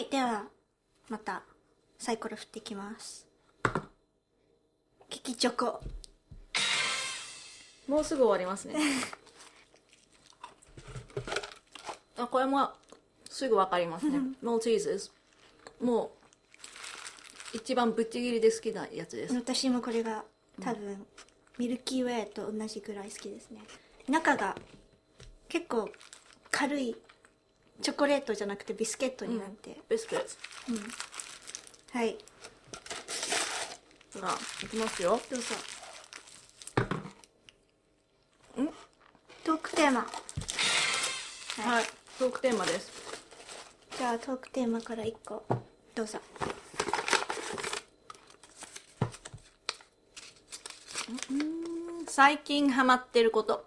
はいではまたサイコロ振っていきます。キキチョコ。もうすぐ終わりますね。あこれもすぐわかりますね。モルティーズもう一番ぶっちぎりで好きなやつです。私もこれが多分、ミルキーウェアと同じぐらい好きですね。中が結構軽いチョコレートじゃなくてビスケットになって、ビスケット。はい。がいきますよ。どうぞ。トークテーマ。はい。トークテーマです。じゃあトークテーマから1個。どうぞ。最近ハマってること。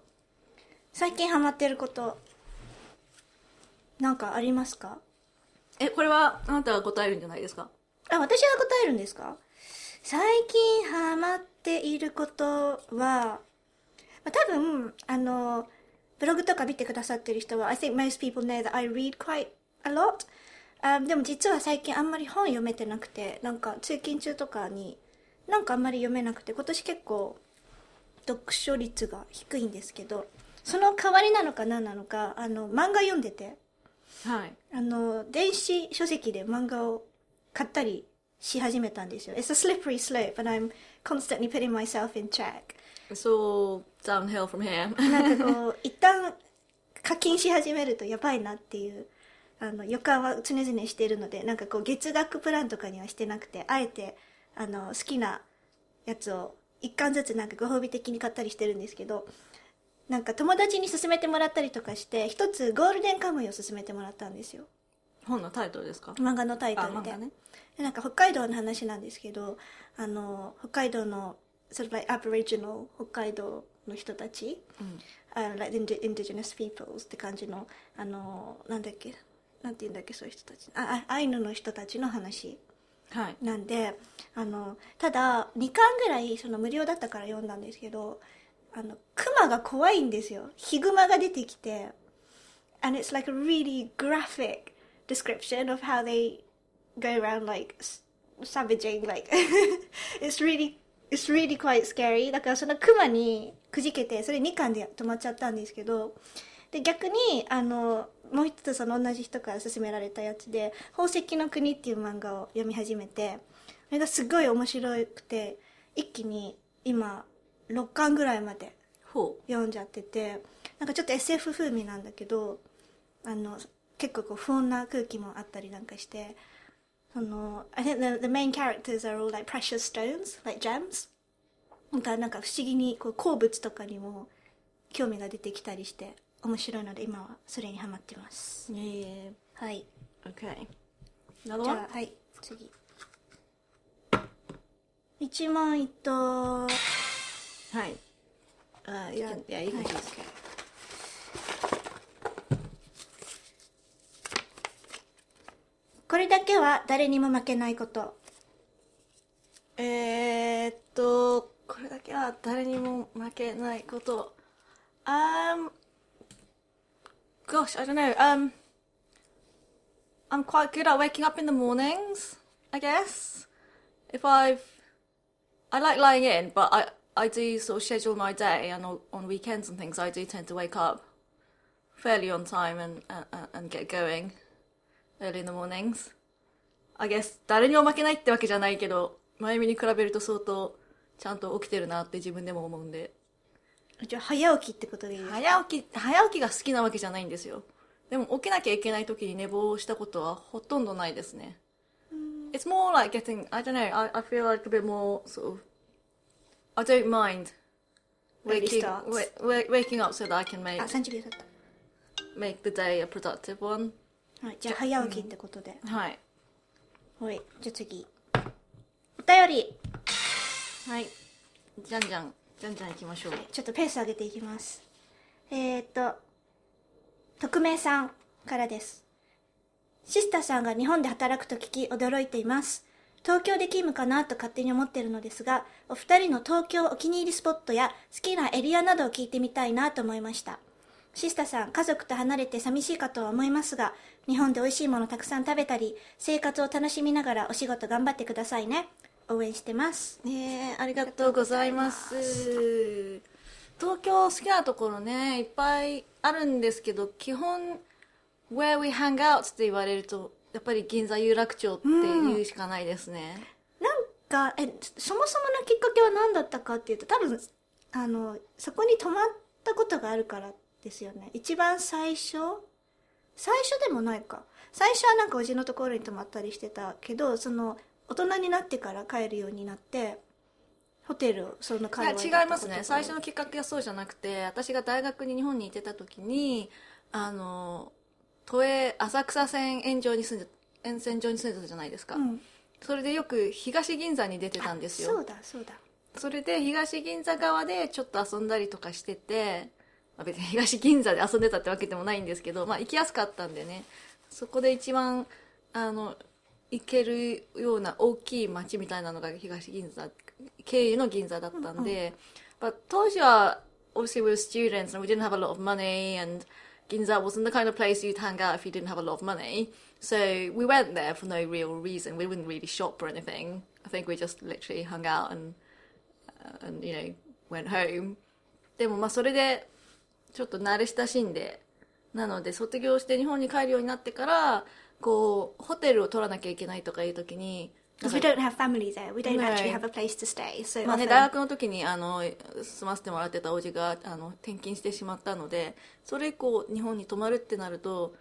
最近ハマってることなんかありますか？えこれはあなたが答えるんじゃないですか？あ私が答えるんですか？最近ハマっていることは、まあ、多分あのブログとか見てくださってる人は I think most people know that I read quite a lot あでも実は最近あんまり本読めてなくてなんか通勤中とかになんかあんまり読めなくて今年結構読書率が低いんですけどその代わりなのか何なのかあの漫画読んでてはい。あの電子書籍で漫画を買ったりし始めたんですよ。It's a slippery slope and I'm constantly putting myself in check. So downhill from here. なんかこう一旦課金し始めるとやばいなっていうあの予感は常々しているのでなんかこう月額プランとかにはしてなくてあえてあの好きなやつを一巻ずつなんかご褒美的に買ったりしてるんですけどなんか友達に勧めてもらったりとかして一つゴールデンカムイを勧めてもらったんですよ。本のタイトルですか？漫画のタイトルで。ね。でなんか北海道の話なんですけどあの北海道の sort of like Aboriginal 北海道の人たち、あ like indi- indigenous peoples って感じのあのなんだっけなんて言うんだっけそういう人たち。ああアイヌの人たちの話。はい。なんであのただ2巻ぐらいその無料だったから読んだんですけどあのクマが怖いんですよ。ヒグマが出てきて。And it's like a really graphic description of how they go around like savaging, like, it's really it's really quite scary. だからそのクマにくじけてそれ2巻で止まっちゃったんですけど。で逆にあのもう一つその同じ人から勧められたやつで「宝石の国」っていう漫画を読み始めてそれがすごい面白くて一気に今6巻ぐらいまでほ読んじゃっててなんかちょっと SF 風味なんだけどあの結構こう不穏な空気もあったりなんかしてその I think the, the main characters are all like precious stones like gems. なんかなんか不思議にこう鉱物とかにも興味が出てきたりして面白いので今はそれにハマってます。うえ。はい。ー OK じゃあはい。次。一問一答はいあ you じゃあ can yeah you can はい choose これだけは誰にも負けないことえー、っとこれだけは誰にも負けないこと Um Gosh, I don't know. Um I'm quite good at waking up in the mornings, I guess. If I've I like lying in, but I I do sort of schedule my day and on, weekends and things I do tend to wake up fairly on time and and, and get going early in the mornings. I guess 誰にも負けないってわけじゃないけど、前見に比べると相当ちゃんと起きてるなって自分でも思うんで。じゃあ早起きってことでいいですか早起き、早起きが好きなわけじゃないんですよ。でも起きなきゃいけない時に寝坊したことはほとんどないですね。It's more like getting, I don't know, I, I feel like a bit more sort of, I don't mind waking, wa- waking up so that I can make, あ30秒経っ make the day a productive one. たはいじゃあ早起きってことで、はい。はいじゃあ次。お便り。はい。じゃんじゃん、じゃんじゃん行きましょう。ちょっとペース上げていきます。えー、っと匿名さんからです。シスターさんが日本で働くと聞き驚いています東京で勤務かなと勝手に思っているのですがお二人の東京お気に入りスポットや好きなエリアなどを聞いてみたいなと思いましたシスタさん、家族と離れて寂しいかとは思いますが、日本で美味しいものたくさん食べたり、生活を楽しみながらお仕事頑張ってくださいね。応援してます。ねえありがとうございます東京好きなところねいっぱいあるんですけど基本 Where we hang out って言われるとやっぱり銀座有楽町って言うしかないですね、なんか、え、そもそものきっかけは何だったかっていうと、多分、あの、そこに泊まったことがあるからですよね。一番最初最初でもないか。最初はなんかおじのところに泊まったりしてたけど、その、大人になってから帰るようになって、ホテルをそのい会や違いますね最初のきっかけはそうじゃなくて私が大学に日本に行ってた時にあの都営浅草線沿上に住んで沿線上に住んでたじゃないですか、うん。それでよく東銀座に出てたんですよそうだ、そうだ。それで東銀座側でちょっと遊んだりとかしてて、まあ、別に東銀座で遊んでたってわけでもないんですけど、まあ、行きやすかったんでねそこで一番あの行けるような大きい街みたいなのが東銀座経由の銀座だったんで、まあ、当時は obviously we were students and we didn't have a lot of money and Ginza wasn't the kind of place you'd hang out if you didn't have a lot of money. So we went there for no real reason. We wouldn't really shop or anything. I think we just literally hung out and and you know went home でもまあそれでちょっと慣れ親しんでなので卒業して日本に帰るようになってからこうホテルを取らなきゃいけないとかいう時に we don't have family there. We don't have a place to stay. まあね、大学の時にあの住ませてもらってたおじがあの転勤してしまったので、それ以降日本に泊まるってなると、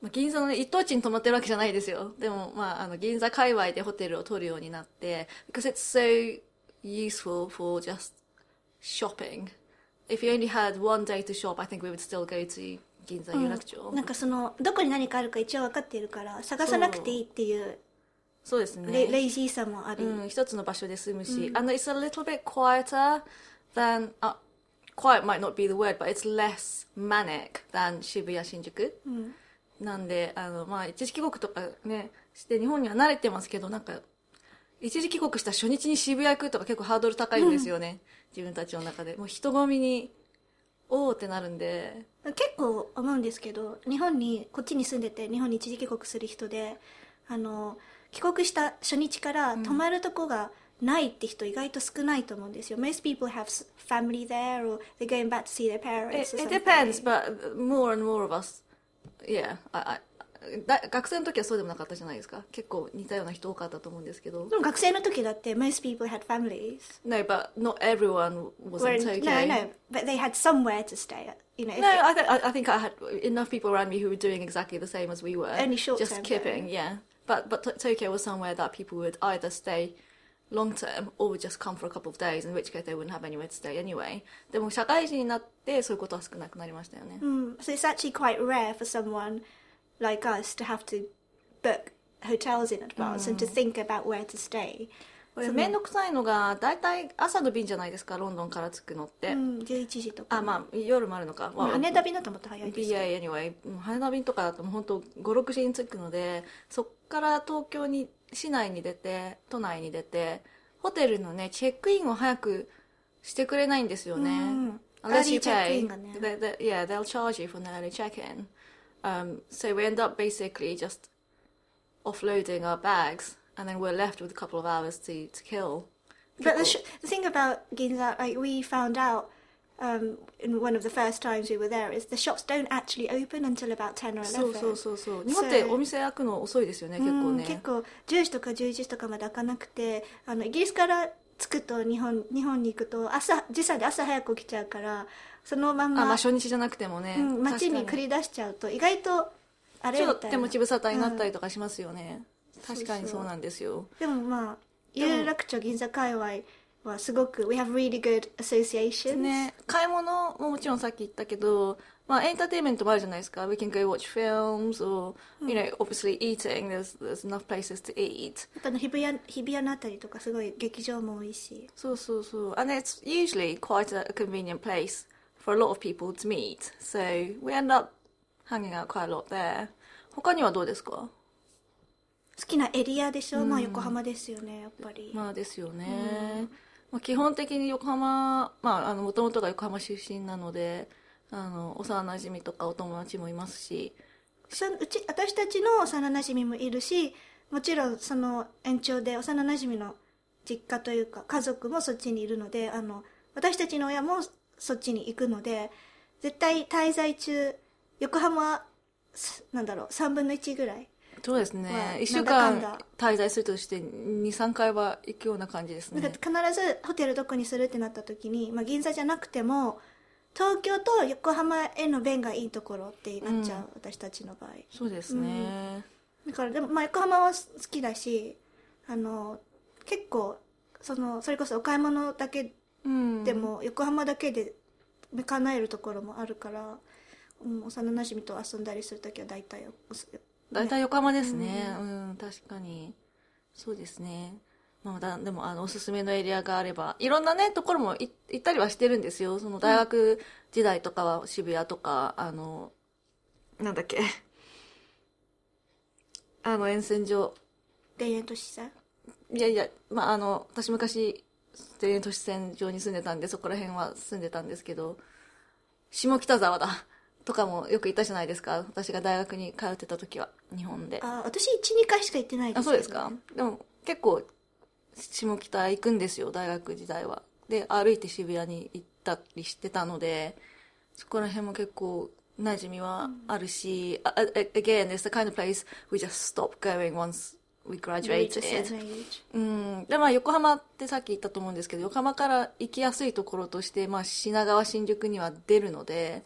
まあ、銀座の、一等地に泊まってるわけじゃないですよ。でも、まあ、あの銀座界隈でホテルを取るようになって、なんかその、どこに何かあるか一応分かっているから、探さなくていいっていう。そうですね。レレイジーさもあり、うん、一つの場所で済むし、and it's a little bit quieter than、uh, quiet might not be the word but it's less manic than 渋谷新宿、なんであの、まあ、一時帰国とかねして日本には慣れてますけどなんか一時帰国した初日に渋谷行くとか結構ハードル高いんですよね、自分たちの中で。もう人混みにおーってなるんで。結構思うんですけど日本にこっちに住んでて日本に一時帰国する人であの帰国した初日から泊まるとこがないって人意外と少ないと思うんですよ Most people have s- family there or they're going back to see their It, parents or it something. depends, but more and more of us, yeah. I, I, だ学生の時はそうでもなかったじゃないですか。結構似たような人多かったと思うんですけど。でも学生の時だって most people had families No, but not everyone was Were in in- Tokyo. no no but they had somewhere to stay you know if No, they- I, th- I I think I had enough people around me who were doing exactly the same as we were. Only short Just term, kidding, though. yeah. But but t- Tokyo was somewhere that people would either stay long term or would just come for a couple of days, in which case they wouldn't have anywhere to stay anyway. でも社会人になってそういうことは少なくなりましたよね。Mm, so it's actually quite rare for someone like us to have to book hotels in advance and to think about where to stay. これ面倒くさいのが大体朝の便じゃないですかロンドンから着くのって、うん、11時とか。あまあ夜もあるのか、まあまあ羽田便だともっと早いです。BA anyway 羽田便とかだともう本当56時に着くのでそっから東京に市内に出て都内に出てホテルのねチェックインを早くしてくれないんですよね、うん unless you pay they, they, yeah they'll charge you for an early check-in um, so we end up basically just offloading our bags and then we're left with a couple of hours to, to kill But the, sh- the thing about Ginza, like we found out um, in one of the first times we were there, is the shops don't actually open until about 10 or 11. そうそうそうそう日本ってお店開くの遅いですよね結構うんね。結構10時とか11時とかまで開かなくてあのイギリスから着くと日本日本に行くと朝時差で朝早く起きちゃうからそのまんまあまあ初日じゃなくてもね、うん、街に繰り出しちゃうと意外とあれみたいな。っと手持ち無沙汰になったりとかしますよね、うん。確かにそうなんですよ。でもまあも。有楽町銀座界隈はすごく We have really good associations ね買い物ももちろんさっき言ったけどまあエンターテインメントもあるじゃないですか We can go watch films or you know obviously eating there's, there's enough places to eat あの日比谷日比谷のあたりとかすごい劇場も多いしそうそうそう and it's usually quite a, convenient place for a lot of people to meet so we end up hanging out quite a lot there 他にはどうですか好きなエリアでしょ、まあ横浜ですよねやっぱり、まあですよね、まあ、基本的に横浜まあもともとが横浜出身なのであの幼馴染とかお友達もいますし。うち私たちの幼馴染もいるしもちろんその延長で幼馴染の実家というか家族もそっちにいるのであの私たちの親もそっちに行くので絶対滞在中横浜なんだろう3分の1ぐらいそうですまあね1週間だ滞在するとして23回は行くような感じですね。なんか必ずホテルどこにするってなった時に、まあ、銀座じゃなくても東京と横浜への便がいいところってなっちゃう、うん。私たちの場合。そうですね、だからでも、まあ、横浜は好きだしあの結構そのそれこそお買い物だけうん。でも、横浜だけで叶えるところもあるから、うん、幼馴染と遊んだりする時は大体お大体横浜ですね。うん、確かに。そうですね。まあ、だでもあのおすすめのエリアがあればいろんなねところもい行ったりはしてるんですよ。その大学時代とかは渋谷とか、あのなんだっけ。あの沿線上。田園都市さいやいや、まあ、あの私昔田園都市線上に住んでたんでそこら辺は住んでたんですけど下北沢だとかもよく行ったじゃないですか。私が大学に通ってた時は日本で。あ私12回しか行ってないですけどあそうですか？でも結構下北行くんですよ大学時代は。で歩いて渋谷に行ったりしてたのでそこら辺も結構馴染みはあるし、ああ again it's the kind of place we just stop going once we graduated age うん、でまあ横浜ってさっき言ったと思うんですけど横浜から行きやすいところとして、まあ、品川新宿には出るので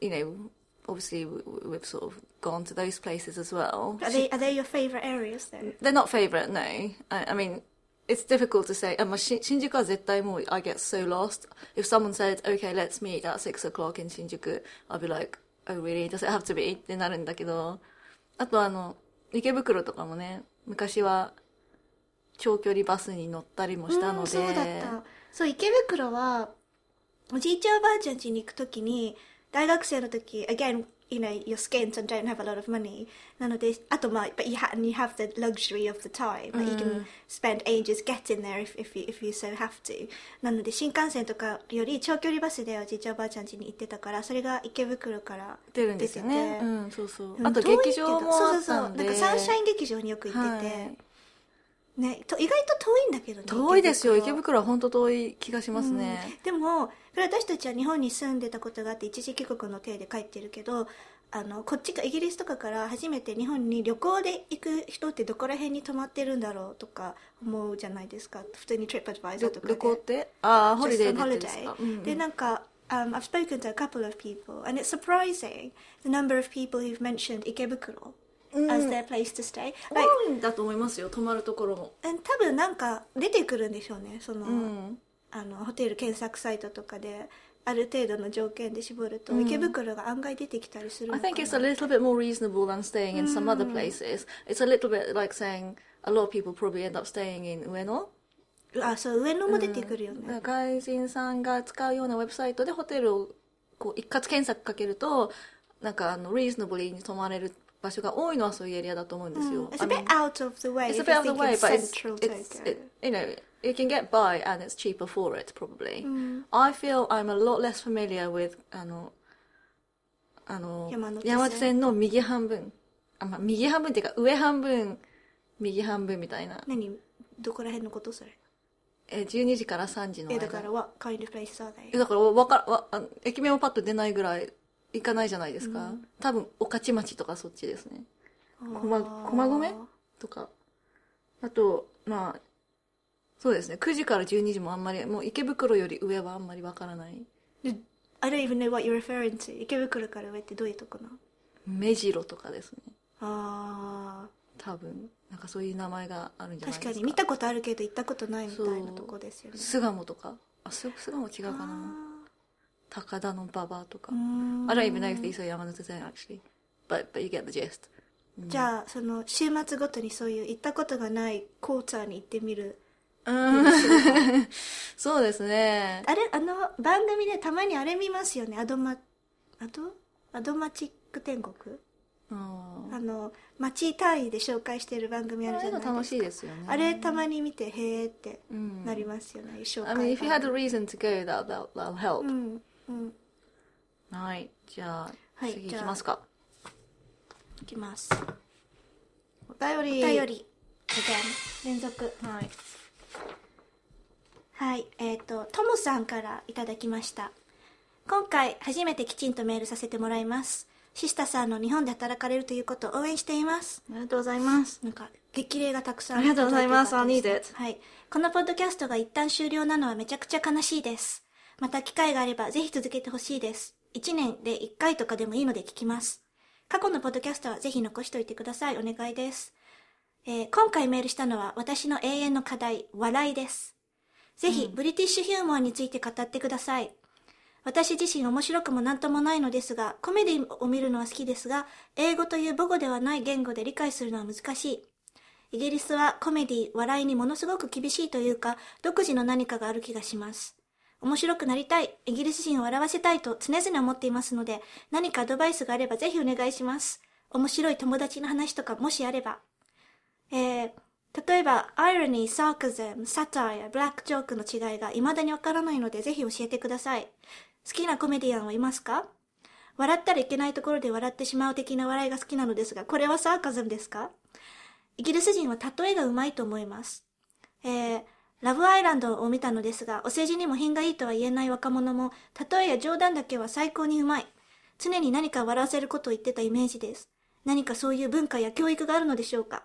you know obviously we- we've sort of gone to those places as well Are they, are they your favorite areas then? they're not favorite no I, I mean it's difficult to say あ、まあ、し新宿は絶対もう I get so lost if someone said okay let's meet at 6 o'clock in 新宿 I'll be like oh really does it have to be ってなるんだけどあとあの池袋とかもね昔は長距離バスに乗ったりもしたのでうんそうだったそう池袋はおじいちゃんおばあちゃん家に行くときに大学生の時 again you know you're skint and don't have a lot of money. なのであとまあ but you, ha you have the luxury of the time、like you can spend ages getting there if, if, you, if you so have to. なので新幹線とかより長距離バスでおじいちゃんおばあちゃん家に行ってたからそれが池袋から出るんですよね。出てて。うんそうそう。うんあと劇場もあっそうそうそう。なんかサンシャイン劇場によく行ってて、はい。ね、と意外と遠いんだけどね遠いですよ。池池袋は本当遠い気がしますね、でもこれ私たちは日本に住んでたことがあって一時帰国の体で帰ってるけどあのこっちかイギリスとかから初めて日本に旅行で行く人ってどこら辺に泊まってるんだろうとか思うじゃないですか。普通にとかで。旅行って？ああホリデーですか、うんうん。でなんか um, I've spoken to a couple of people and it's surprising the number of people who've mentioned 池袋 as their place to stay. 多いんだと思いますよ泊まるところも。多分なんか出てくるんでしょうねその、うんあのホテル検索サイトとかである程度の条件で絞ると、池袋が案外出てきたりする I のか think な it's a little bit more reasonable than staying in some other places. It's a little bit like saying a lot of people probably end up staying in 上野。あそう上野も出てくるよね、だから外人さんが使うようなウェブサイトでホテルをこう一括検索かけると、なんかあの、reasonably に泊まれる場所が多いのはそういうエリアだと思うんですよ。It's a bit out of the way it's a bit out of the way, but it's, it's it, you know, you can get by and it's cheaper for it probably. I feel I'm a lot less familiar with あのあの山手線の右半分あ、まあ、右半分っていうか上半分右半分みたいな何どこら辺のことそれえ12時から3時の間えだから what kind of places are え they? だからわかわあ駅名もパッと出ないぐらい行かないじゃないですか、多分御徒町とかそっちですね。駒駒込？とか。あとまあそうですね。9時から12時もあんまりもう池袋より上はあんまりわからない。で I don't even know what you're referring to 池袋から上ってどういうとこなの？目白とかですね。あ多分。なんかそういう名前があるんじゃないですか。ー確かに。見たことあるけど行ったことないみたいなとこですよね。巣鴨とか。あ巣巣鴨違うかな高田の馬場とか。I don't even know if these are 山手線 actually. But, but you get the gist. じゃあその週末ごとにそういう行ったことがないコーチャーに行ってみる。うん。そうですね。あれあの番組でたまにあれ見ますよね。アドマアドアドマチック天国？ああの町単位で紹介してる番組ああるじゃないですか。楽しいですよね。あれたまに見てへーってうん。なりますよね、紹 I 介 mean if you had a reason to go that, that, that'll help、うんうん。はい。じゃあ、はい次行きますか。いきます。お便り。お便り。連続。はい。はいえっ、とともさんからいただきました。今回初めてきちんとメールさせてもらいます。シスタさんの日本で働かれるということを応援しています。ありがとうございます。なんか激励がたくさん。ありがとうございます。I need です。はい。このポッドキャストが一旦終了なのはめちゃくちゃ悲しいですまた機会があればぜひ続けてほしいです。1年で1回とかでもいいので聞きます。過去のポッドキャストはぜひ残しておいてください。お願いです、えー今回メールしたのは私の永遠の課題笑いです。ぜひ、ブリティッシュヒューモアについて語ってください。私自身面白くもなんともないのですが、コメディを見るのは好きですが、英語という母語ではない言語で理解するのは難しい。イギリスはコメディ、笑いにものすごく厳しいというか、独自の何かがある気がします。面白くなりたい、イギリス人を笑わせたいと常々思っていますので、何かアドバイスがあればぜひお願いします。面白い友達の話とかもしあれば。えー、例えば、アイロニー、サーカズム、サタイア、ブラックジョークの違いが未だにわからないので、ぜひ教えてください。好きなコメディアンはいますか？笑ったらいけないところで笑ってしまう的な笑いが好きなのですが、これはサーカズムですか？イギリス人は例えがうまいと思います。えー、ラブアイランドを見たのですが、お世辞にも品がいいとは言えない若者も、例えや冗談だけは最高にうまい。常に何か笑わせることを言ってたイメージです。何かそういう文化や教育があるのでしょうか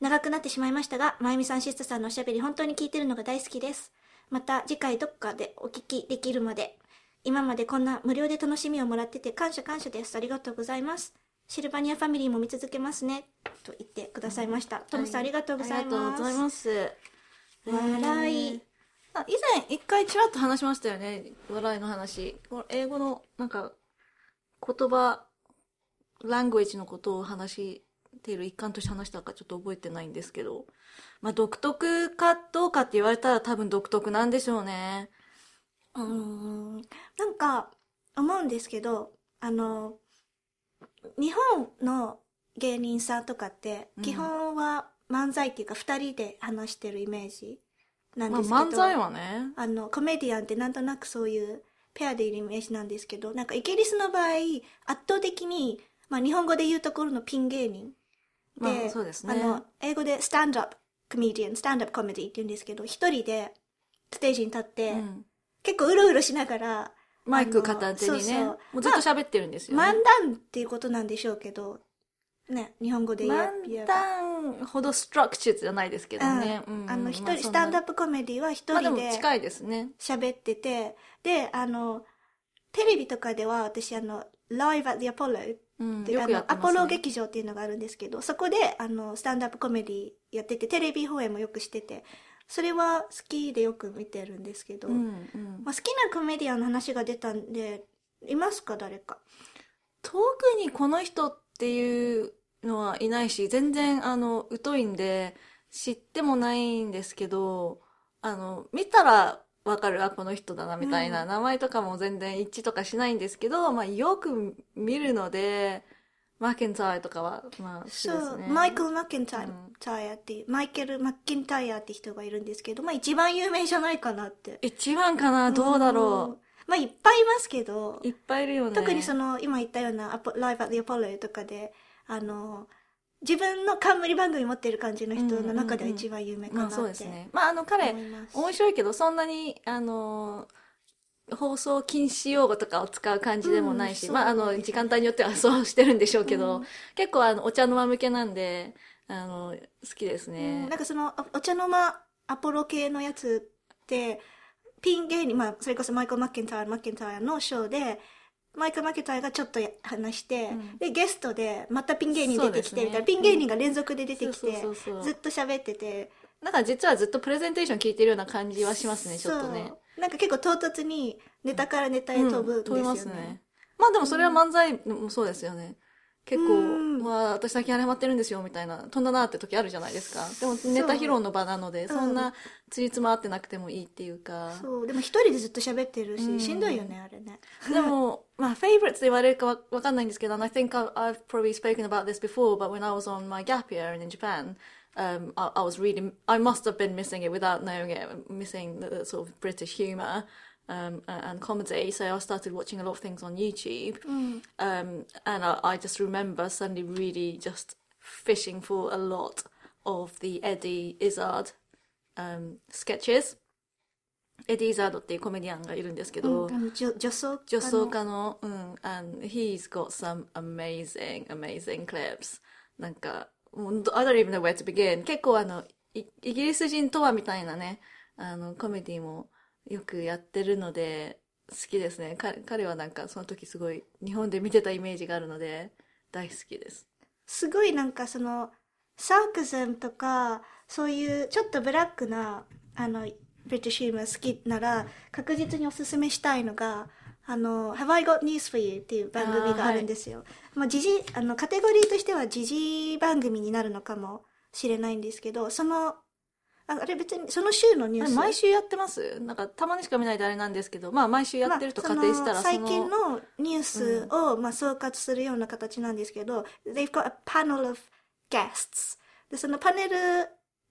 長くなってしまいましたが、まゆみさんシスタさんのおしゃべり本当に聞いてるのが大好きです。また次回どっかでお聞きできるまで、今までこんな無料で楽しみをもらってて感謝感謝です。ありがとうございます。シルバニアファミリーも見続けますね。と言ってくださいました。トムさんありがとうございありがとう。ございます。笑いえーあ以前一回ちらっと話しましたよね。笑いの話。英語のなんか言葉、ラングエッジのことを話している一環として話したかちょっと覚えてないんですけど。まあ独特かどうかって言われたら多分独特なんでしょうね。うーんなんか思うんですけどあの日本の芸人さんとかってうん基本は漫才っていうか2人で話してるイメージなんまあですけど、漫才はね。あのコメディアンってなんとなくそういうペアでいるイメージなんですけどなんかイギリスの場合圧倒的に、まあ、日本語で言うところのピン芸人まあそうですねあの英語でスタンドアップコメディアンスタンドアップコメディって言うんですけど一人でステージに立って、うん結構うろうろしながらマイク片手にね。そうそうもうずっと喋ってるんですよ、ね。漫談っていうことなんでしょうけどね日本語で言え言え漫ば談ほどストラクチャーじゃないですけどね。うん。うん。あの一人、まあスタンドアップコメディは一人でも近いですね。喋ってて、であのテレビとかでは私あの Live at the Apollo うん、って、よあのくやってます、ね。アポロ劇場っていうのがあるんですけどそこであのスタンドアップコメディやっててテレビ放映もよくしててそれは好きでよく見てるんですけど、うんうん、まあ、好きなコメディアンの話が出たんでいますか？誰か。特にこの人っていうのはいないし、全然あの、疎いんで、知ってもないんですけど、あの、見たらわかる、あ、この人だな、みたいな、うん名前とかも全然一致とかしないんですけど、まあ、よく見るので、マーケンタイとかは、まあ、そう、ね。マイケル・マッケンタイうんタイヤっていうマイケル・マッケンタイヤって人がいるんですけど、まあ、一番有名じゃないかなって一番かな、どうだろうんまあいっぱいいますけどう。いっぱいいるよね。特にその今言ったようなアポ「Live at the Apollo」とかであの自分の冠番組持ってる感じの人の中では一番有名かなってまあそうですね。まああの彼面白いけど、そんなに、あのー放送禁止用語とかを使う感じでもないし、うんまああの、時間帯によってはそうしてるんでしょうけど、うん結構あの、お茶の間向けなんで、あの、好きですうねん。なんかそのおお茶の間アポロ系のやつってピン芸人、まあ、それこそマイケル・マッケンタイヤマッケンタイヤのショーでマイケル・マッケンタイヤがちょっと話して、うん。でゲストでまたピン芸人出てきてみたいな、ね。ピン芸人が連続で出てきて、ずっと喋ってて。なんか実はずっとプレゼンテーション聞いてるような感じはしますね、ちょっとね。なんか結構唐突にネタからネタへ飛ぶんですよね,、飛びますね。まあでもそれは漫才もそうですよね。結構、うんまあ私最近あれハマってるんですよみたいな、飛んだなって時あるじゃないですか。でもネタ披露の場なので、そんなつりつま合ってなくてもいいっていうか。そうでも一人でずっと喋ってるし、うんしんどいよねあれねでも、まあ、favorites って言われるかわわかんないんですけど、I think I've, probably spoken about this before, but when I was on my gap year in Japan, um, I, I was reading, I must have been missing it without knowing it, missing the, the sort of British humour. um, a- and comedy. So I started watching a lot of things on YouTube. うん。 Um, and I, I just remember suddenly really just fishing for a lot of the Eddie Izzard um, sketches. エディ・イザードっていうコメディアンがいるんですけど、あの女女装女装家の、うん、and he's got some amazing, amazing clips. なんか、もう I don't even know where to begin. 結構あの、イイギリス人とはみたいなね、あの、コメディも よくやってるので、好きですね。か彼はなんかその時すごい日本で見てたイメージがあるので、大好きです。すごいなんかそのサークズムとかそういうちょっとブラックなあのブリティッシュ好きなら確実におすすめしたいのがあの Have I Got News for You っていう番組があるんですよ。まあ、時事あのカテゴリーとしては時事番組になるのかもしれないんですけどそのああれ別にその週のニュース毎週やってますなんかたまにしか見ないであれなんですけど、まあ毎週やってると仮定したら、まあその最近のニュースを、まあ、総括するような形なんですけど、they've got a panel of guests でそのパネル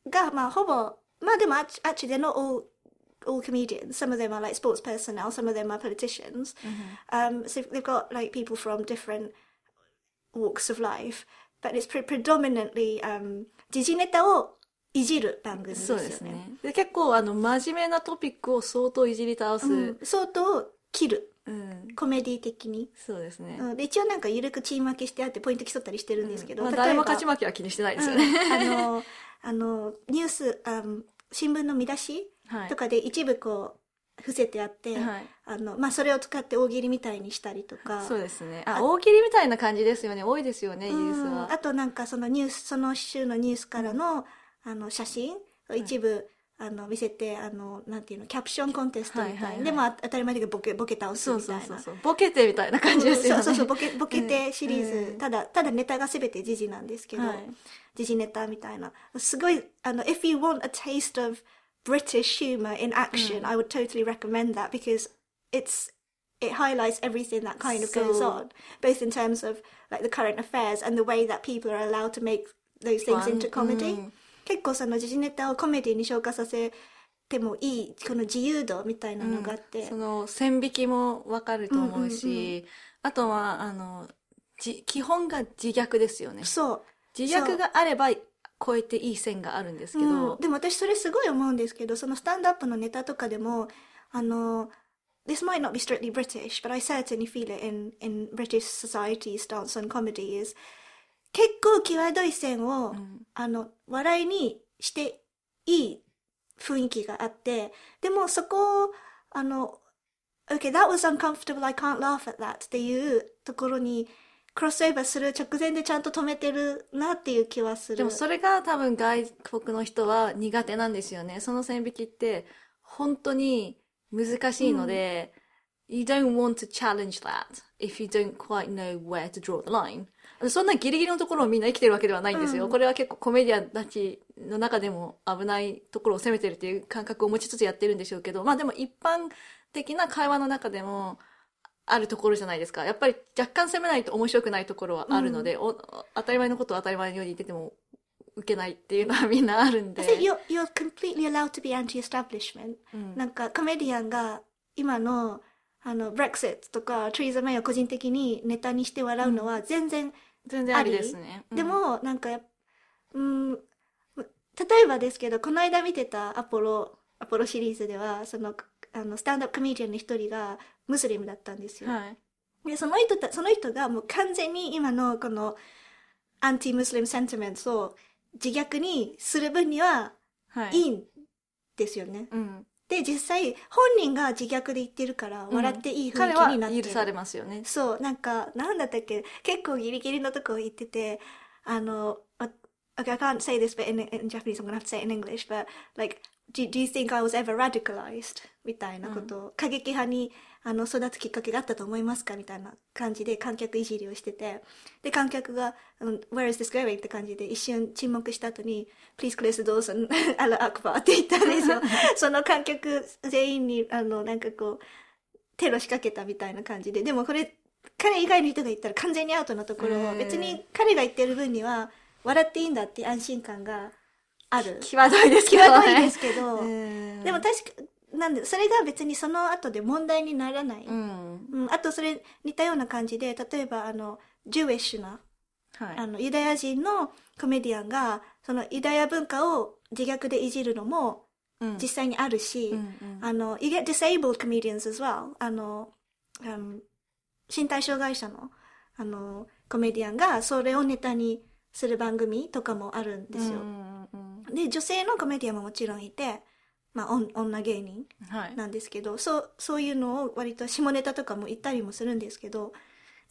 が、まあ、ほぼまあでも act- actually they're not all all comedians some of them are like sports personnel some of them are politicians um, so they've got like people from different walks of life but it's pre- predominantly um, 時事ネタをいじる番組ですよねそうですね。で結構あの真面目なトピックを相当いじり倒す。うん相当切るうんコメディ的にそうですね。うん、で一応なんか緩くチーム分けしてあってポイント競ったりしてるんですけど、例えばまあ誰も勝ち負けは気にしてないですよね。うんあのあのニュースあの新聞の見出しはいとかで一部こう伏せてあって、はいあのまあ、それを使って大喜利みたいにしたりとかそうですね。あ、大喜利みたいな感じですよね。多いですよね、イギリスうんは。あとなんかそのニュースその週のニュースからのあの写真を一部、あの見せてあのなんていうのキャプションコンテストみたいな、はいはいはいでもあ当たり前だけどボケボケ倒すみたいなそうそうそう。ボケてみたいな感じですよね。そうそうそうボケボケてシリーズ、うんただただネタが全て時事なんですけど、はい時事ネタみたいなすごいあの if you want a taste of British humor in action、I would totally recommend that because it's it highlights everything that kind of goes on both in terms of like the current affairs and the way that people are allowed to make those things into comedy、うん結構その時事ネタをコメディに消化させてもいいこの自由度みたいなのがあって、その線引きもわかると思うし、うんうんうあとは、あの、じ基本が自虐ですよね。そう。自虐があれば超えていい線があるんですけど、うん。でも私それすごい思うんですけどそのスタンドアップのネタとかでもあの This might not be strictly British, but I certainly feel it in, in British society's stance on comedy is 結構際どい線を、あの笑いにしていい雰囲気があってでもそこをあの Okay, that was uncomfortable, I can't laugh at that っていうところにクロスオーバーする直前でちゃんと止めてるなっていう気はする。でもそれが多分外国の人は苦手なんですよね。その線引きって本当に難しいので、You don't want to challenge that if you don't quite know where to draw the line. そんなギリギリのところをみんな生きてるわけではないんですよ。これは結構コメディアンたちの中でも危ないところを攻めてるっていう感覚を持ちつつやってるんでしょうけど、まあでも一般的な会話の中でもあるところじゃないですか。やっぱり若干攻めないと面白くないところはあるので、お当たり前のことを当たり前のように言ってても受けないっていうのはみんなあるんで。You're, you're completely allowed to be anti-establishment、なんかコメディアンが今のあの Brexit とか Theresa May を個人的にネタにして笑うのは全然全然ありですね。でもなんかうん例えばですけどこの間見てたアポロアポロシリーズではそのあのスタンドアップコメディアンの一人がムスリムだったんですよ、はい。でその人たその人がもう完全に今のこのアンティムスリムセンチメントを自虐にする分にははい。いいんですよね。うん。で実際本人が自虐で言ってるから笑っていい雰囲彼気になってる、は許されますよね。そうなんかなんだったっけ結構ギリギリのとこ言っててあのあ Okay, I can't say this but in, in Japanese I'm gonna have to say it in English but like do, do you think I was ever radicalized? みたいなことを、過激派にあの育つきっかけがあったと思いますか？みたいな感じで観客いじりをしてて。で観客がうん Where is this going? って感じで一瞬沈黙した後に Please close the doors and Allah Akbar って言ったんですよ。その観客全員にあのなんかこうテロ仕掛けたみたいな感じで。でもこれ彼以外の人が言ったら完全にアウトなところを別に彼が言ってる分には笑っていいんだって安心感がある。際どいですけど。ね。際どいですけど、うん。でも確かなんで、それが別にその後で問題にならない。うん。うん、あとそれ似たような感じで、例えばあの、ジュエッシュな、はい。あの、ユダヤ人のコメディアンが、そのユダヤ文化を自虐でいじるのもうん実際にあるし、うんうんあの、you get disabled comedians as well. あの、um, 身体障害者の、あの、コメディアンがそれをネタにする番組とかもあるんですよ。うんうんうんで、女性のコメディアンももちろんいて、まあ、女芸人はい。なんですけど、そう、そういうのを割と下ネタとかも言ったりもするんですけど、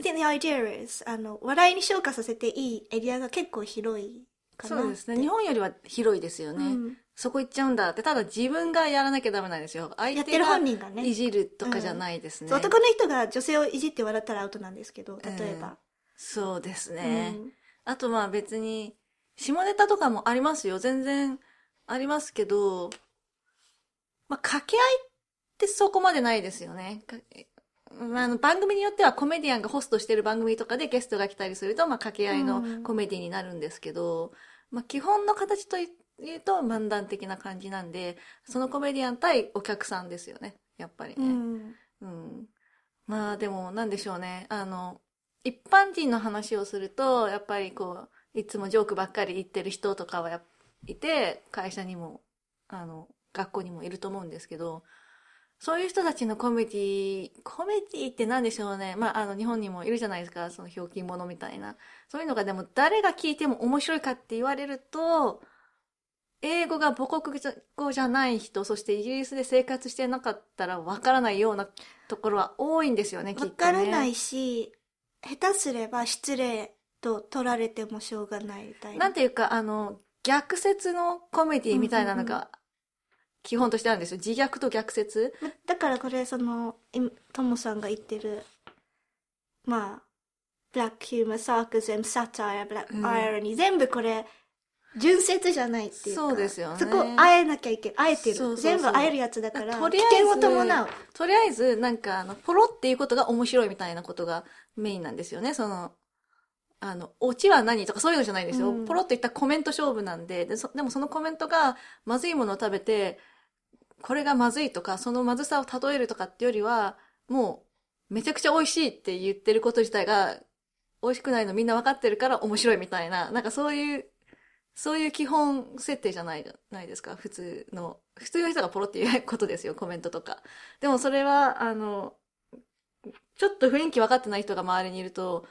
I think the idea is, あの、笑いに昇華させていいエリアが結構広いかな。そうですね。日本よりは広いですよね。うんそこ行っちゃうんだって、ただ自分がやらなきゃダメなんですよ。相やってる手が本人がねいじるとかじゃないですね。そう男の人が女性をいじって笑ったらアウトなんですけど、例えば。そうですね。うんあとまあ別に、下ネタとかもありますよ。全然ありますけど、まあ掛け合いってそこまでないですよね。かまあ、あの番組によってはコメディアンがホストしてる番組とかでゲストが来たりすると、まあ掛け合いのうんコメディになるんですけど、まあ基本の形というと漫談的な感じなんで、そのコメディアン対お客さんですよね。やっぱりね。うんうん。まあでもなんでしょうね。あの、一般人の話をすると、やっぱりこう、いつもジョークばっかり言ってる人とかはやいて、会社にも、あの、学校にもいると思うんですけど、そういう人たちのコメディ、コメディって何でしょうね。まあ、あの、日本にもいるじゃないですか。その、ひょうきん者みたいな。そういうのがでも、誰が聞いても面白いかって言われると、英語が母国語じゃない人、そしてイギリスで生活してなかったらわからないようなところは多いんですよね、きっと、ね。わからないし、下手すれば失礼と取られてもしょうがないみたいな。なんていうか、あの、逆説のコメディみたいなのが、基本としてあるんですよ。自虐と逆説。だからこれそのいトモさんが言ってるまあ black humor sarcasm satire black うん irony、全部これ純説じゃないっていうかそうですよねそこあえなきゃいけあえてる全部あえるやつだからとりあえず危険を伴うとりあえず、なんか、あの、ポロっていうことが面白いみたいなことがメインなんですよね。その、あの、オチは何とかそういうのじゃないんですよ。うんポロっていったコメント勝負なんででそ、でもそのコメントが、まずいものを食べて、これがまずいとか、そのまずさを例えるとかってよりは、もう、めちゃくちゃ美味しいって言ってること自体が、美味しくないのみんな分かってるから面白いみたいな、なんかそういう、そういう基本設定じゃないじゃないですか、普通の。普通の人がポロって言うことですよ、コメントとか。でもそれは、あの、ちょっと雰囲気分かってない人が周りにいると、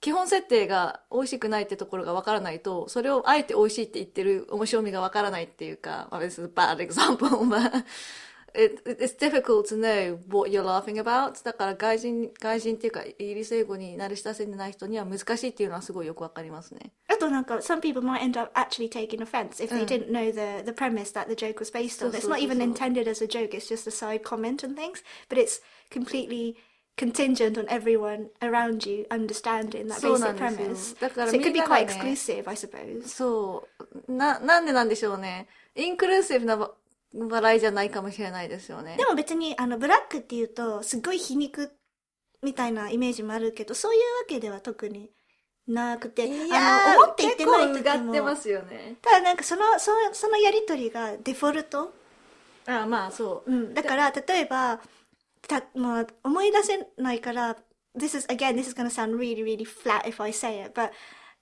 基本設定が美味しくないってところが分からないと、それをあえて美味しいって言ってる面白みが分からないっていうか、まあ、this is a bad example, まあ it, it's difficult to know what you're laughing about. だから外人、外人っていうか、イギリス英語に慣れ親しんでない人には難しいっていうのはすごいよく分かりますね。あとなんか some people might end up actually taking offense if they うん didn't know the, the premise that the joke was based on it's not even intended as a joke it's just a side comment and things but it's completely contingent on everyone around you understanding that basic premise だから so it could み be quite ね exclusive I suppose そう。な、なんでなんでしょうね。インクルーシブなば笑いじゃないかもしれないですよね。でも別にあのブラックっていうとすごい皮肉みたいなイメージもあるけどそういうわけでは特になくていあの思って言ってない結時もってますよね。ただなんかそのそのそのやりとりがデフォルトあまあそう。うん、だから例えばた、まあ、思い出せないから This is again this is gonna sound really really flat if I say it but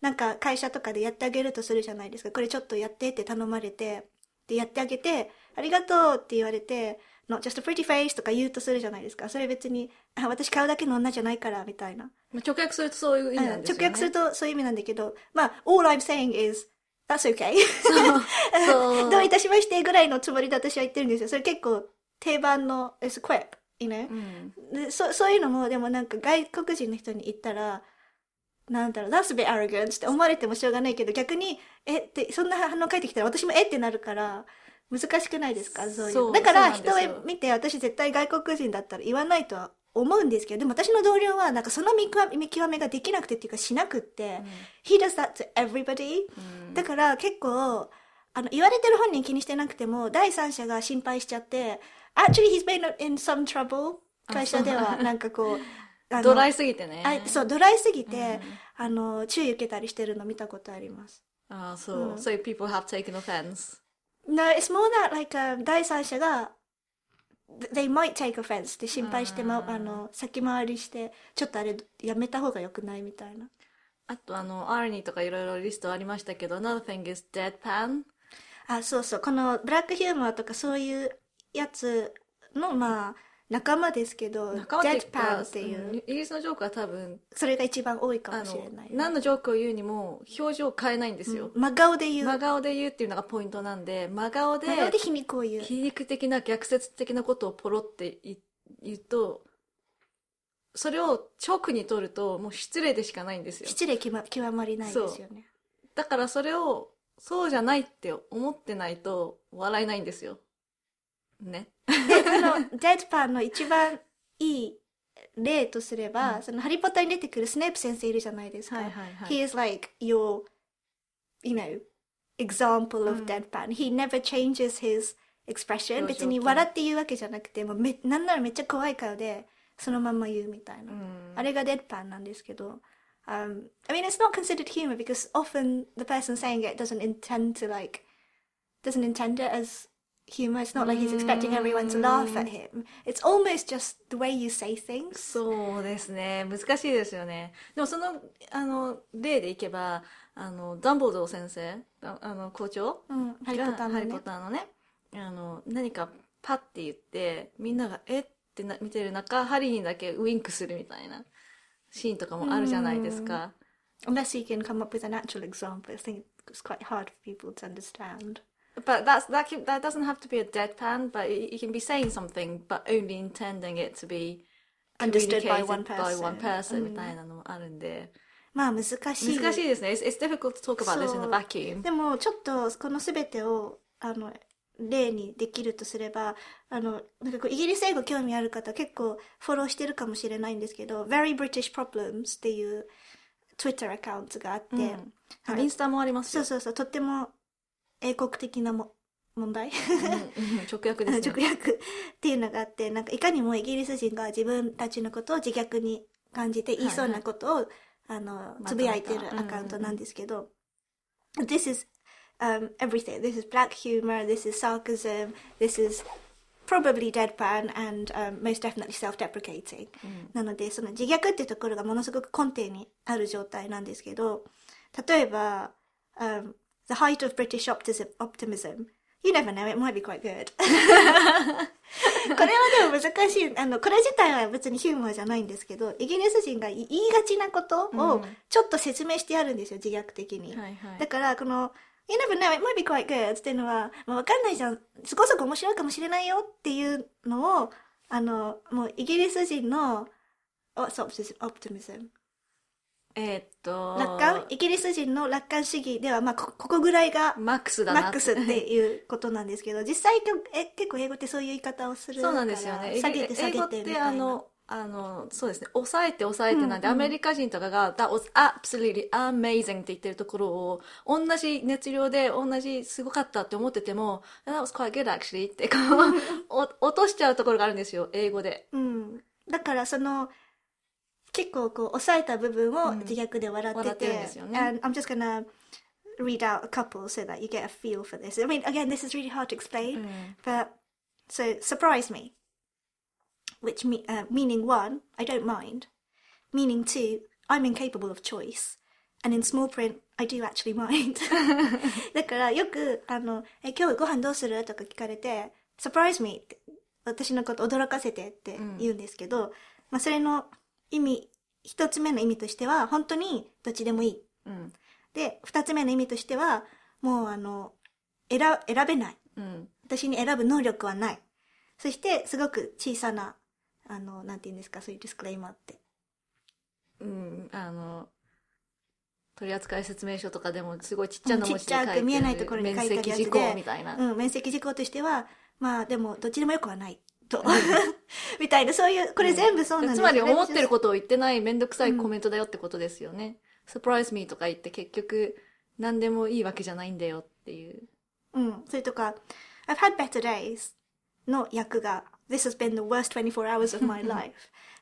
なんか会社とかでやってあげるとするじゃないですか。これちょっとやってって頼まれてでやってあげてありがとうって言われて Not just a pretty face とか言うとするじゃないですか。それ別にあ私買うだけの女じゃないからみたいな、まあ直訳するとそういう意味なんですよね。直訳するとそういう意味なんだけどまあ All I'm saying is That's okay. どういたしましてぐらいのつもりで私は言ってるんですよ。それ結構定番の It's a quip you know、うん。でそそういうのもでもなんか外国人の人に言ったらなんだろう That's a bit arrogant って思われてもしょうがないけど逆にえってそんな反応返ってきたら私もえ？ってなるから難しくないですか？そういうだから人を見て私絶対外国人だったら言わないとは思うんですけどでも私の同僚はなんかその見極め見極めができなくてっていうかしなくって、He does that to everybody、うん。だから結構あの言われてる本人気にしてなくても第三者が心配しちゃって Actually he's been in some trouble 会社ではなんかこうドライすぎてね。あそうドライすぎて、うんあの注意受けたりしてるの見たことありますああ、そう。うん So people have taken offense. No, it's more that like、uh, 第三者が they might take offense って心配して、ま、あの、先回りして、ちょっとあれ、やめた方が良くないみたいな。あとあの、アーニーとかいろいろリストありましたけど、another thing is deadpan. あ、そうそう。このブラックヒューマーとかそういうやつの、まあ、仲間ですけど、仲間っていうか deadpan っていう、うんイギリスのジョークは多分、それが一番多いかもしれない、、何のジョークを言うにも表情を変えないんですよ。真顔で言う。真顔で言うっていうのがポイントなんで、真顔で、真顔で皮肉を言う。皮肉的な逆説的なことをポロって言言うと、それを直に取るともう失礼でしかないんですよ。失礼極ま極まりないですよね。だからそれをそうじゃないって思ってないと笑えないんですよ。ね。で、その、デッドパンの一番いい例とすれば、その、ハリーポッターに出てくるスネープ先生いるじゃないですか。はいはいはい He is like your, you know, example of deadpan. He never changes his expression. 別に笑って言うわけじゃなくて、もうめ、なんならめっちゃ怖い顔で、そのまんま言うみたいな。あれがデッドパンなんですけど、um, I mean, it's not considered humor because often the person saying it doesn't intend to like, doesn't intend it as humor. It's not like he's expecting everyone to laugh at him. It's almost just the way you say things. そうですね。難しいですよね。でもその、あの、例でいけば、あの、ダンボルドー先生、ああの、校長うん、ハリーポッターのねハリーポッターのね、あの、何かパッて言って、みんなが、えってな見てる中、ハリーにだけウインクするみたいなシーンとかもあるじゃないですか。Unless you can come up with an actual example, I think it's quite hard for people to understand. But that's, that, can, that doesn't have to be a deadpan, but you can be saying something, but only intending it to be Understood by one by one person. person みたいなのもあるんで。まあ難しい。難しいですね。It's, it's difficult to talk about this in a vacuum. でもちょっとこの全てをあの例にできるとすればあのなんかこうイギリス英語興味ある方結構フォローしてるかもしれないんですけど Very British Problems っていう Twitter アカウントがあって、うんインスタもありますよ。そうそうそうとっても英国的なも問題？うんうん直訳ですね。直訳っていうのがあってなんかいかにもイギリス人が自分たちのことを自虐に感じて言いそうなことを、あのまとめたつぶやいてるアカウントなんですけど、This is um, everything. This is black humor. This is sarcasm. This is probably deadpan and um, most definitely self-deprecating. なのでその自虐っていうところがものすごく根底にある状態なんですけど例えば、um, The height of British optimism, You never know, it might be quite good. これはでも難しい。あの、これ自体は別にヒューモアじゃないんですけど、イギリス人が言いがちなことをちょっと説明してあるんですよ、自虐的に。はいはいだから、この、You never know, it might be quite good っていうのは、まあ、わかんないじゃん。そこそこ面白いかもしれないよっていうのを、あの、もうイギリス人の、What's optimism? えーっと、楽観？イギリス人の楽観主義では、まあ、こここぐらいがマックスだなマックスっていうことなんですけど、実際え結構英語ってそういう言い方をするそうなんですよね。下げて下げててみたいな。あの、あの、そうですね。抑えて抑えてなんで、アメリカ人とかが、That was absolutely amazing って言ってるところを、同じ熱量で同じすごかったって思ってても、That was quite good actually ってこう、お落としちゃうところがあるんですよ、英語で。うん。だからその、結構こう、抑えた部分を自虐で笑って笑ってるんて、ですよね and I'm just gonna read out a couple so that you get a feel for this. I mean, again, this is really hard to explain, but so surprise me, which me, uh, meaning one, I don't mind. Meaning two, I'm incapable of choice. And in small print, I do actually mind. だからよく、あの、え、今日ご飯どうするとか聞かれて、surprise me って、私のこと驚かせてって言うんですけど、まあそれの 意味、一つ目の意味としては、本当にどっちでもいい。うん。で、二つ目の意味としては、もうあの、選、選べない。うん。私に選ぶ能力はない。そして、すごく小さな、あの、なんて言うんですか、そういうディスクレイマーって。うん。あの、取扱説明書とかでもすごいちっちゃな文字ちっちゃで書いてるく見えないところに書いてあるやつで。面積事項みたいな。うん、面積事項としては、まあでも、どっちでもよくはない。と。みたいな、そういう、これ全部そうなんですつまり思ってることを言ってないめんどくさいコメントだよってことですよね。surprise me とか言って結局何でもいいわけじゃないんだよっていう。うん、それとか、I've had better days の役が、This has been the worst 24 hours of my life.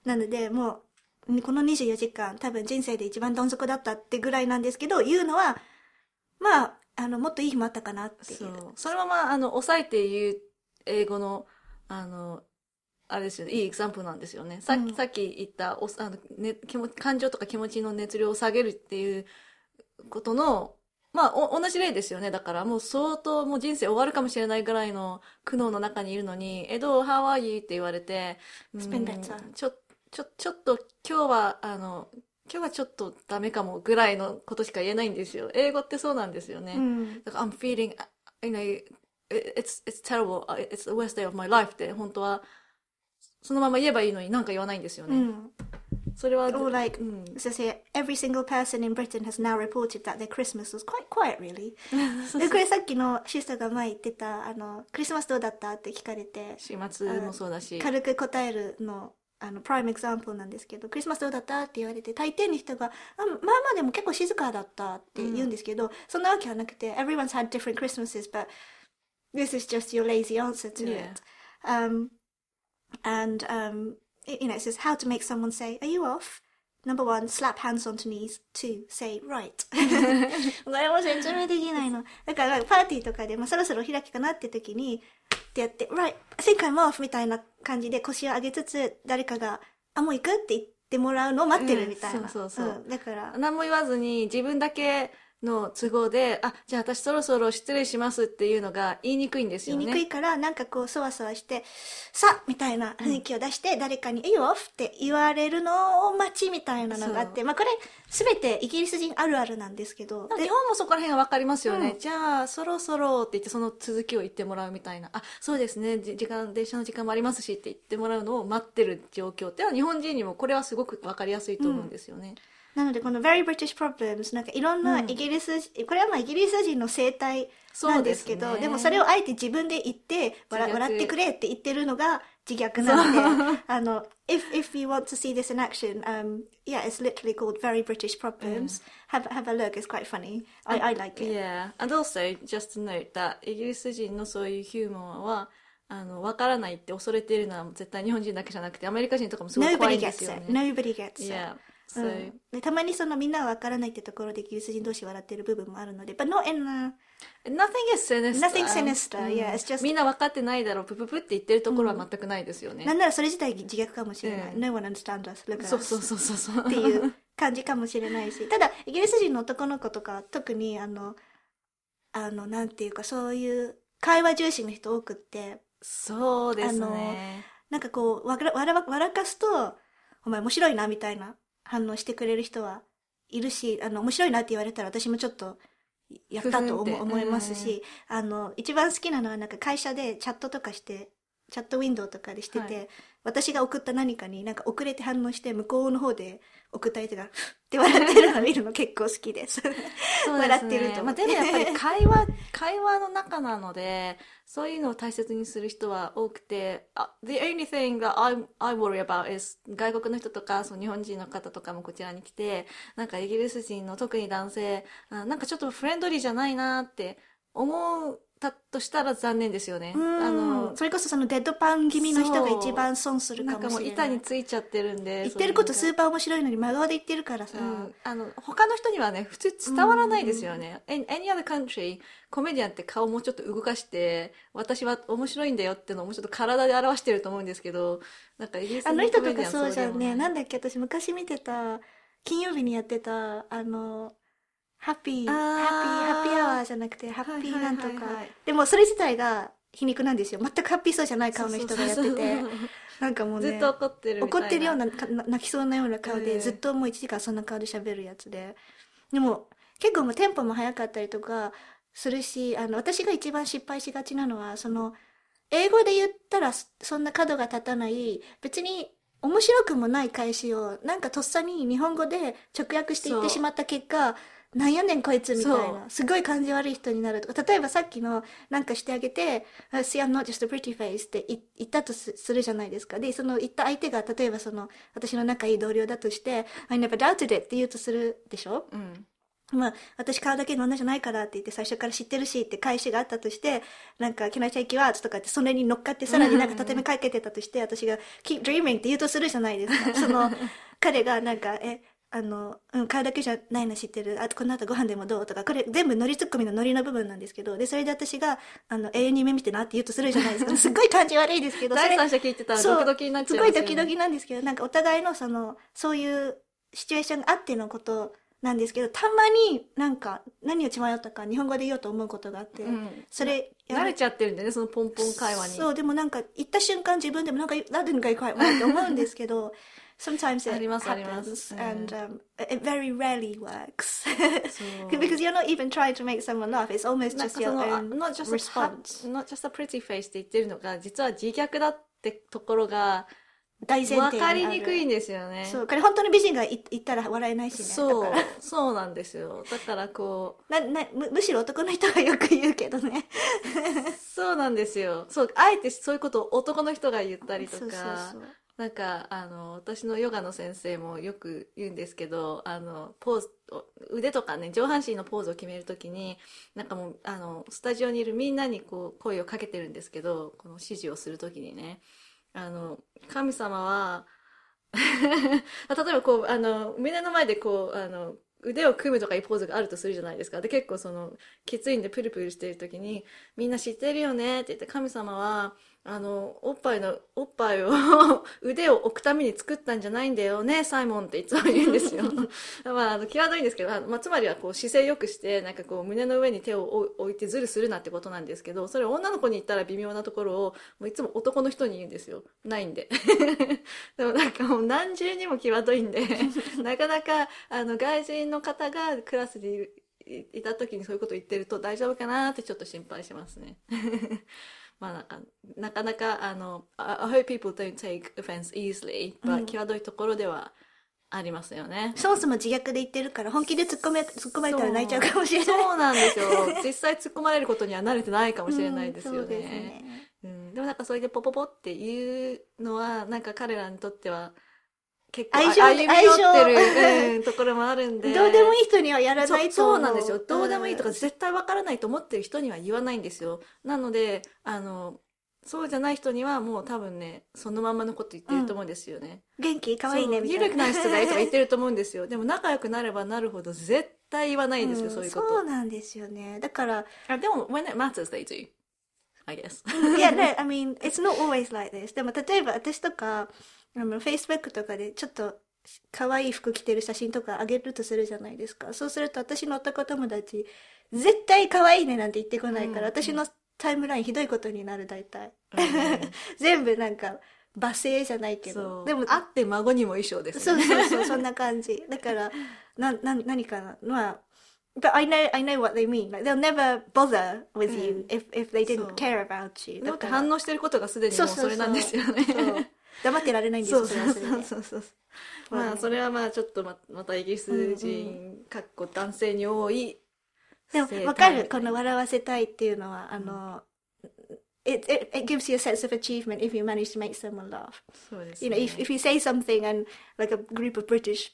なので、もう、この24時間、多分人生で一番どん底だったってぐらいなんですけど、言うのは、まあ、あの、もっといい日もあったかなっていう。そう。そのまま、あの、抑えて言う英語の、あの、あれですよね、いいエグザンプルなんですよね。さっき、うんさっき言ったおあの、ね、気持感情とか気持ちの熱量を下げるっていうことの、まあ、お同じ例ですよね。だからもう相当もう人生終わるかもしれないぐらいの苦悩の中にいるのに、え、どう ?How are you? って言われて、うん It's been better. ちょ、ちょ、ちょっと今日は、あの、今日はちょっとダメかもぐらいのことしか言えないんですよ。英語ってそうなんですよね。うん。だから I'm feeling, you know, it's, it's terrible, it's the worst day of my life って本当はそのまま言えばいいのになんか言わないんですよね。うん。それは、Or like, うん、so say, every single person in Britain has now reported that their Christmas was quite quiet, really. で、これさっきのシスターが前言ってた、あの、クリスマスどうだったって聞かれて、週末もそうだし。軽く答えるの、あの、プライムエグザンプルなんですけど、クリスマスどうだったって言われて、大抵の人が、あまあまあでも結構静かだったって言うんですけど、そんなわけはなくて、everyone's had different Christmases, but this is just your lazy answer to Yeah. it. Um, and, um, it- you know, it says how to make someone say, are you off? Number one, slap hands onto knees. Two, say, right. これも説明できないの。だから、パーティーとかで、まあ、そろそろ開きかなって時に、ってやって、right, I think I'm off みたいな感じで腰を上げつつ、誰かが、あ、もう行くって言ってもらうのを待ってるみたいな。うんそうそうそうんだから、何も言わずに自分だけの都合で、あ、じゃあ私そろそろ失礼しますっていうのが言いにくいんです言いよね。にくいから、なんかこう、そわそわして、さみたいな雰囲気を出して、誰かに、いいよって言われるのを待ちみたいなのがあって、まあこれ、すべてイギリス人あるあるなんですけど、日本もそこら辺は分かりますよね。うんじゃあ、そろそろって言ってその続きを言ってもらうみたいな。あ、そうですね。じ時間、電車の時間もありますしって言ってもらうのを待ってる状況っていうのは日本人にもこれはすごく分かりやすいと思うんですよね。なので、この Very British Problems、なんかいろんなイギリス、これはまあイギリス人の生態なんですけど、ねでもそれをあえて自分で言って、笑笑ってくれって言ってるのが自虐なので、あの、if, if you want to see this in action, um, yeah, it's literally called Very British Problems. Have, have a look, it's quite funny. I, I like it. Yeah. And also, just to note that イギリス人のそういうヒューモアは、あの、わからないって恐れているのは絶対日本人だけじゃなくて、アメリカ人とかもすごい怖い Nobody んで gets すよ it. ね。Nobody gets it. Yeah. う So, んでたまにそのみんなはわからないってところでイギリス人同士笑ってる部分もあるので、but not in a, nothing is sinister. Nothing sinister, うん yeah, it's just- みんな分かってないだろう、プププって言ってるところは全くないですよね。なんならそれ自体自虐かもしれない。うん No one understands us. Look at そう us. そうそうそうそう。っていう感じかもしれないし、ただ、イギリス人の男の子とか、特にあの、あの、なんていうか、そういう会話重視の人多くって、そうですあのね。なんかこう、わら、わら、笑かすと、お前面白いな、みたいな反応してくれる人はいるし、あの、面白いなって言われたら私もちょっと、やったと思いますし、あの、一番好きなのはなんか会社でチャットとかして、チャットウィンドウとかでしてて、はい。私が送った何かになんか遅れて反応して向こうの方で送った相手が、ふ って笑ってるのを見るの結構好きです。そうね。笑ってるとまあ、でもやっぱり会話、会話の中なので、そういうのを大切にする人は多くて、あ The only thing that I, I worry about is 外国の人とか、その日本人の方とかもこちらに来て、なんかイギリス人の特に男性、あなんかちょっとフレンドリーじゃないなって思ったとしたら残念ですよね。うんあの、それこそそのデッドパン気味の人が一番損するなんかもうかもしれない。板についちゃってるんで。言ってることスーパー面白いのに真顔で言ってるからさ。うん、あの他の人にはね普通伝わらないですよね。Any other country コメディアンって顔もちょっと動かして私は面白いんだよってのをもうちょっと体で表してると思うんですけどなんかイギリスあの人とかそうじゃんね。なんだっけ、私昔見てた、金曜日にやってた、あの、ハッピー、ハッピー、ハッピーアワーじゃなくて、ハッピーなんとかい。でもそれ自体が皮肉なんですよ。全くハッピーそうじゃない顔の人がやってて。なんかもうね、ずっと怒ってる怒ってるような、泣きそうなような顔で、うんずっともう1時間そんな顔で喋るやつで。でも、結構もうテンポも速かったりとかするし、あの、私が一番失敗しがちなのは、その、英語で言ったらそそんな角が立たない、別に面白くもない返しを、なんかとっさに日本語で直訳して言ってしまった結果、なんやねんこいつみたいそな。すごい感じ悪い人になるとか。例えばさっきのなんかしてあげて、あ See, I'm not just a pretty face って言言ったとすするじゃないですか。で、その言った相手が例えばその私の仲いい同僚だとして、I never doubted it って言うとするでしょ？うんまあ、私顔だけの女じゃないからって言って最初から知ってるしって返しがあったとして、なんか、Can I take you out? とかってそれに乗っかってさらになんか立て目かけてたとして、私が Keep dreaming って言うとするじゃないですか。その、彼がなんか、え、あの、うん、顔だけじゃないの知ってる。あと、この後ご飯でもどうとか、これ全部ノリツッコミのノリの部分なんですけど、で、それで私が、あの、永遠に夢見てなって言うとするじゃないですか。すっごい感じ悪いですけど、第三者聞いてたらドキドキになっちゃすいますよねごいドキドキなんですけど、なんかお互いのその、そういうシチュエーションがあってのことなんですけど、たまになんか何を血迷ったか日本語で言おうと思うことがあって、うんそれ、慣れちゃってるんでねそのポンポン会話にそう、でもなんか言った瞬間自分でもなんか、that didn't go quite well って思うんですけど、sometimes it happens うん and um, it very rarely works. Because you're not even trying to make someone laugh. It's almost just か your own not just response. not just a pretty face って言ってるのが、実は自虐だってところが、大前提にあるわかりにくいんですよね。そう、これ本当の美人がい言ったら笑えないしね。そうそうなんですよ。だからこう、ななむむしろ男の人がよく言うけどね。そうなんですよ。そう、あえてそういうことを男の人が言ったりとか、そうそうそうなんか、あの、私のヨガの先生もよく言うんですけど、あの、ポーズ、腕とかね、上半身のポーズを決めるときに、なんかもう、あの、スタジオにいるみんなにこう、声をかけてるんですけど、この指示をするときにね、あの、神様は、例えばこう、あの、胸の前でこう、あの、腕を組むとかいうポーズがあるとするじゃないですか。で、結構その、きついんでプルプルしてる時に、みんな知ってるよねって言って、神様は、あの、おっぱいの、おっぱいを、腕を置くために作ったんじゃないんだよね、サイモンっていつも言うんですよ。まあ、あの、際どいんですけど、あのまあ、つまりはこう、姿勢良くして、なんかこう、胸の上に手を置置いてズルするなってことなんですけど、それ女の子に言ったら微妙なところを、もういつも男の人に言うんですよ。ないんで。でもなんかもう何重にも際どいんで、なかなか、あの、外人の方がクラスにいるいいた時にそういうこと言ってると大丈夫かなってちょっと心配しますね。まあなんか、なかなか、あの、I hope people don't take offense easily, but、際どいところではありますよね。そもそも自虐で言ってるから、本気で突っ込め、突っ込まれたら泣いちゃうかもしれない。そうなんですよ。実際突っ込まれることには慣れてないかもしれないですようんで。ね。うん、でもなんかそれでポポポっていうのは、なんか彼らにとっては結構相性歩み寄って相る、うん、ところもあるんで。どうでもいい人にはやらないとそう思そうなんですよ。どうでもいいとかん絶対わからないと思ってる人には言わないんですよ。なので、あの、そうじゃない人にはもう多分ね、そのまんまのこと言ってると思うんですよね。元気？可愛いね、そうみたいな。緩くない人がいいとか言ってると思うんですよ。でも仲良くなればなるほど絶対言わないんですよ、んそういうこと。そうなんですよね。だから、あでも、when it matters, they do. I guess. いや、ね、I mean, it's not always like this. でも、例えば私とか、あの、Facebook とかでちょっと、可愛い服着てる写真とかあげるとするじゃないですか。そうすると私の男友達、絶対可愛いねなんて言ってこないから、うん私のタイムラインひどいことになる、大体。うん 全部なんか、罵声じゃないけそど。う。でも、あって孫にも衣装ですそうね。そうそう、そんな感じ。だから、な、な、何かな？まあ、but I know, I know what they mean. Like, they'll never bother with you if, if they そう didn't care about you. だって反応してることがすでにもうそれなんですよね。そう 黙ってられないんですよ、そうそうそうそう。まあそれはまあ、ちょっとままたイギリス人、かっこ男性に多い。でも、わかる。この笑わせたいっていうのは、あの、it, it, it gives you a sense of achievement if you manage to make someone laugh. そうです You ね。know, if, if you say something and like a group of British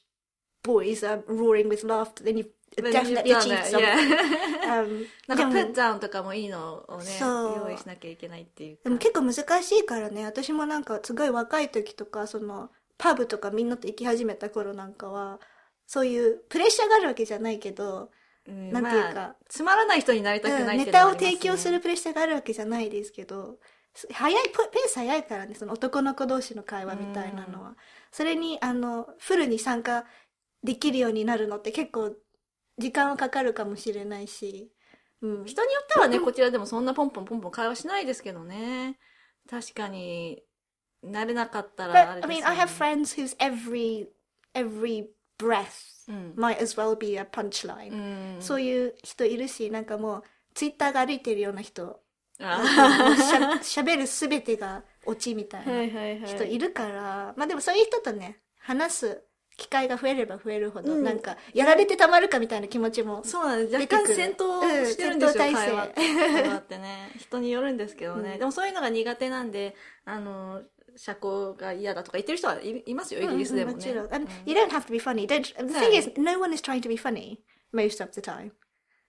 boys are roaring with laughter, then Then definitely it, something. yeah. Um, なんか、でも put down とかもいいのをね、用意しなきゃいけないっていうか。でも結構難しいからね、私もなんかすごい若い時とか、その、パブとかみんなと行き始めた頃なんかは、そういうプレッシャーがあるわけじゃないけど、うんなんていうかまあつまらない人になりたくうんないっネタをていうのはありますね提供するプレッシャーがあるわけじゃないですけど、す早い、ペペース早いからね、その男の子同士の会話みたいなのは。それに、あの、フルに参加できるようになるのって結構時間はかかるかもしれないし、うん。人によってはね、こちらでもそんなポンポンポンポン会話しないですけどね。確かに、慣れなかったらあ But, れ I ですよ mean, ね I have friends whose every, every breath うん。might as well be a punchline、うん。そういう人いるし、なんかもう、ツイッターが歩いてるような人、喋るすべてがオチみたいなはいはいはい。人いるから、まあでもそういう人とね、話す機会が増えれば増えるほど、うんなんか、やられてたまるかみたいな気持ちも、そうなんです。若干戦闘してるんですよ、うん会話って。ね。人によるんですけどね。うんでもそういうのが苦手なんで、あの、社交が嫌だとか言ってる人はいいますよ、イギリスでもね。もちろん。うん you don't have to be funny. The thing is, no one is trying to be funny most of the time.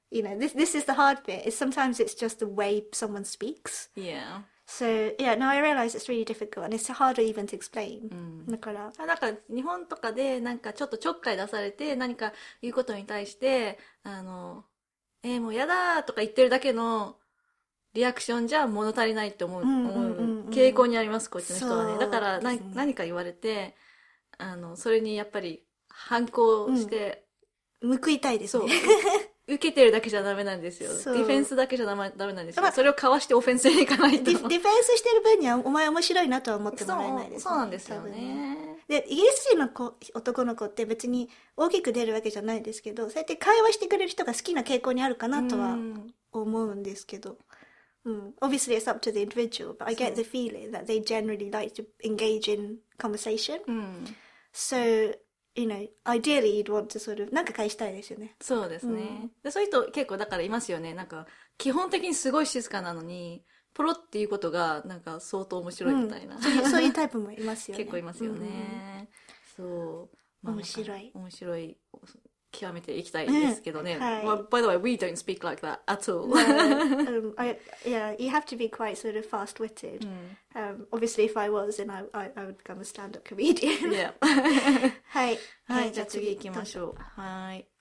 You know, this, this is the hard bit. Is sometimes it's just the way someone speaks. Yeah. So, yeah, now I realize it's really difficult and it's hard even to explain. だから、あなんか日本とかでなんかちょっとちょっかい出されて何か言うことに対して、あの、えーもうやだーとか言ってるだけのリアクションじゃ物足りないって思う、傾向にあります、こっちの人はね。だからな、ね何か言われて、あの、それにやっぱり反抗して、報いたいですそうね。。受けてるだけじゃダメなんですよ。デそうィフェンスだけじゃダメダメなんですよま。あそれをかわしてオフェンスに行かないと。ディディフェンスしてる分にはお前面白いなとは思ってもらえないそうです、そうなんですよ多分ね。で、イギリス人の子男の子って別に大きく出るわけじゃないですけど、そうやって会話してくれる人が好きな傾向にあるかなとはうん思うんですけど。うん。Obviously it's up to the individual, but I get the feeling that they generally like to engage in conversation. うん。So, you know, ideally you'd want to sort of, なんか返したいですよね。そうですね、でそういう人結構だからいますよね。なんか基本的にすごい静かなのにポロっていうことがなんか相当面白いみたいな、そういうそういうタイプもいますよね。結構いますよね、そう、まあ面白い。面白い極めていきたいですけどね、うんはい well, by the way we don't speak like that at all、 um, I, yeah, you have to be quite sort of fast-witted. うん、 Um, obviously, if I was, then I, I, I would become a stand-up comedian. Yeah はい。はいじゃあ次行きましょうはい